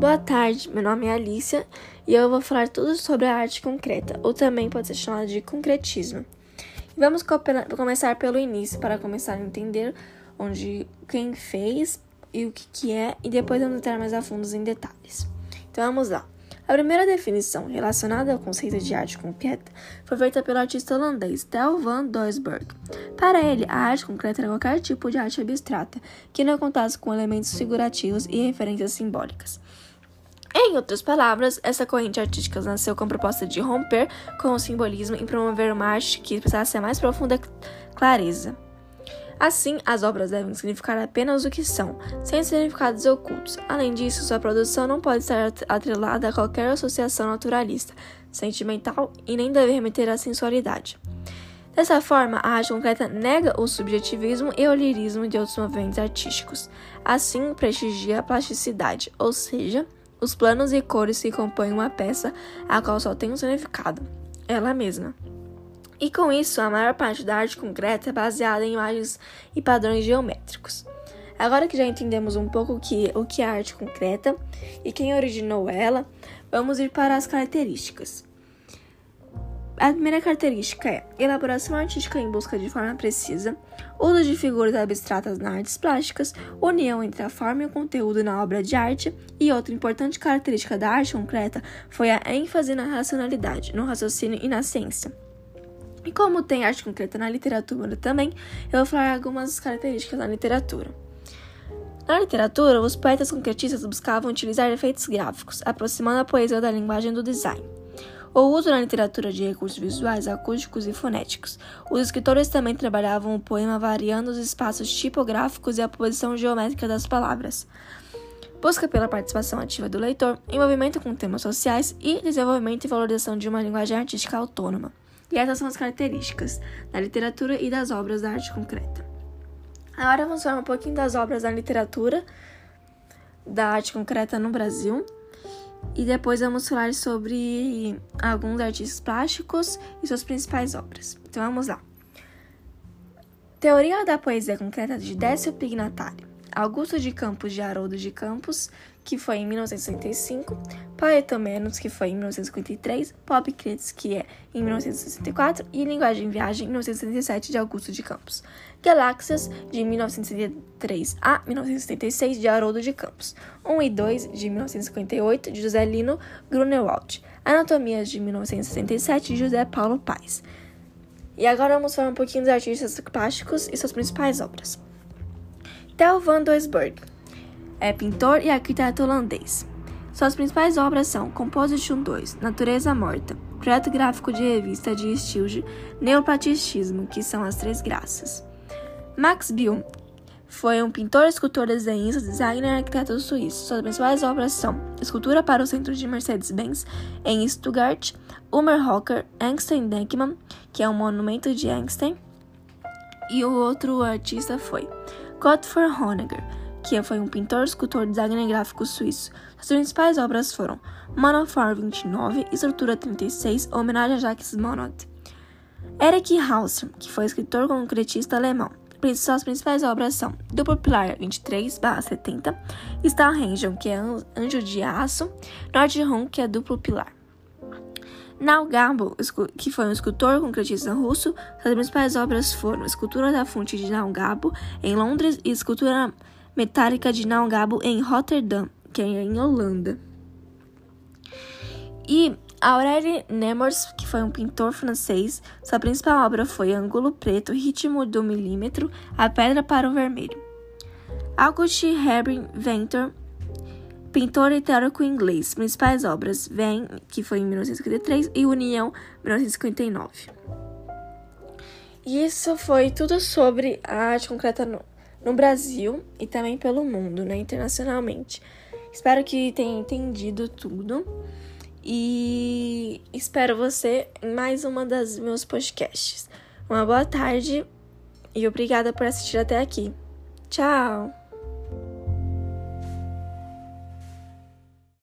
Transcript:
Boa tarde, meu nome é Alicia e eu vou falar tudo sobre a arte concreta, ou também pode ser chamada de concretismo. Vamos começar pelo início para começar a entender onde quem fez e o que, que é, e depois vamos entrar mais a fundo em detalhes. Então vamos lá. A primeira definição relacionada ao conceito de arte concreta foi feita pelo artista holandês Tel van Doesburg. Para ele, a arte concreta era qualquer tipo de arte abstrata que não contasse com elementos figurativos e referências simbólicas. Em outras palavras, essa corrente artística nasceu com a proposta de romper com o simbolismo e promover uma arte que precisasse a mais profunda clareza. Assim, as obras devem significar apenas o que são, sem significados ocultos. Além disso, sua produção não pode estar atrelada a qualquer associação naturalista, sentimental e nem deve remeter à sensualidade. Dessa forma, a arte concreta nega o subjetivismo e o lirismo de outros movimentos artísticos. Assim, prestigia a plasticidade, ou seja, os planos e cores que compõem uma peça a qual só tem um significado, ela mesma. E com isso, a maior parte da arte concreta é baseada em imagens e padrões geométricos. Agora que já entendemos um pouco o que, o que é arte concreta e quem originou ela, vamos ir para as características. A primeira característica é elaboração artística em busca de forma precisa, uso de figuras abstratas nas artes plásticas, união entre a forma e o conteúdo na obra de arte, e outra importante característica da arte concreta foi a ênfase na racionalidade, no raciocínio e na ciência. E como tem arte concreta na literatura também, eu vou falar algumas características da literatura. Na literatura, os poetas concretistas buscavam utilizar efeitos gráficos, aproximando a poesia da linguagem do design. O uso na literatura de recursos visuais, acústicos e fonéticos. Os escritores também trabalhavam o poema variando os espaços tipográficos e a posição geométrica das palavras. Busca pela participação ativa do leitor, envolvimento com temas sociais e desenvolvimento e valorização de uma linguagem artística autônoma. E essas são as características da literatura e das obras da arte concreta. Agora vamos falar um pouquinho das obras da literatura da arte concreta no Brasil. E depois vamos falar sobre alguns artistas plásticos e suas principais obras. Então vamos lá. Teoria da poesia concreta de Décio Pignatário. Augusto de Campos de Haroldo de Campos, que foi em 1965, Menos, que foi em 1953, Pop Crits, que é em 1964, e Linguagem Viagem, em 1967, de Augusto de Campos. Galáxias, de 1973 a 1976, de Haroldo de Campos. 1 e 2, de 1958, de José Lino Grunewald. Anatomias, de 1967, de José Paulo Paes. E agora vamos falar um pouquinho dos artistas plásticos e suas principais obras. Theo van Doesburg é pintor e arquiteto holandês. Suas principais obras são Composition 2, Natureza Morta, Projeto Gráfico de Revista de Stilge, Neoplasticismo, que são as Três Graças. Max Bill foi um pintor, escultor, desenhista, designer e arquiteto suíço. Suas principais obras são Escultura para o Centro de Mercedes-Benz em Stuttgart, Rocker, Einstein Denkman, que é um monumento de Einstein, e o outro artista foi Gottfried Honegger, que foi um pintor, escultor, designer gráfico suíço. Suas principais obras foram Monoform 29, Estrutura 36, homenagem a Jacques Monod. Erich Hauser, que foi escritor concretista alemão. Suas principais obras são Duplo Pilar 23/70, Stahlhelm, que é Anjo de Aço, Nordhorn, que é Duplo Pilar. Nau Gabo, que foi um escultor concretista russo, suas principais obras foram Escultura da Fonte de Nau Gabo, em Londres, e Escultura Metálica de Naugabo em Rotterdam, que é em Holanda. E Aurélie Nemours, que foi um pintor francês, sua principal obra foi Ângulo Preto, Ritmo do Milímetro, A Pedra para o Vermelho. August Herbin Venter, pintor e teórico inglês, principais obras Vem, que foi em 1953, e União, 1959. E isso foi tudo sobre a arte concreta no no Brasil e também pelo mundo, né, internacionalmente. Espero que tenha entendido tudo e espero você em mais uma das meus podcasts. Uma boa tarde e obrigada por assistir até aqui. Tchau!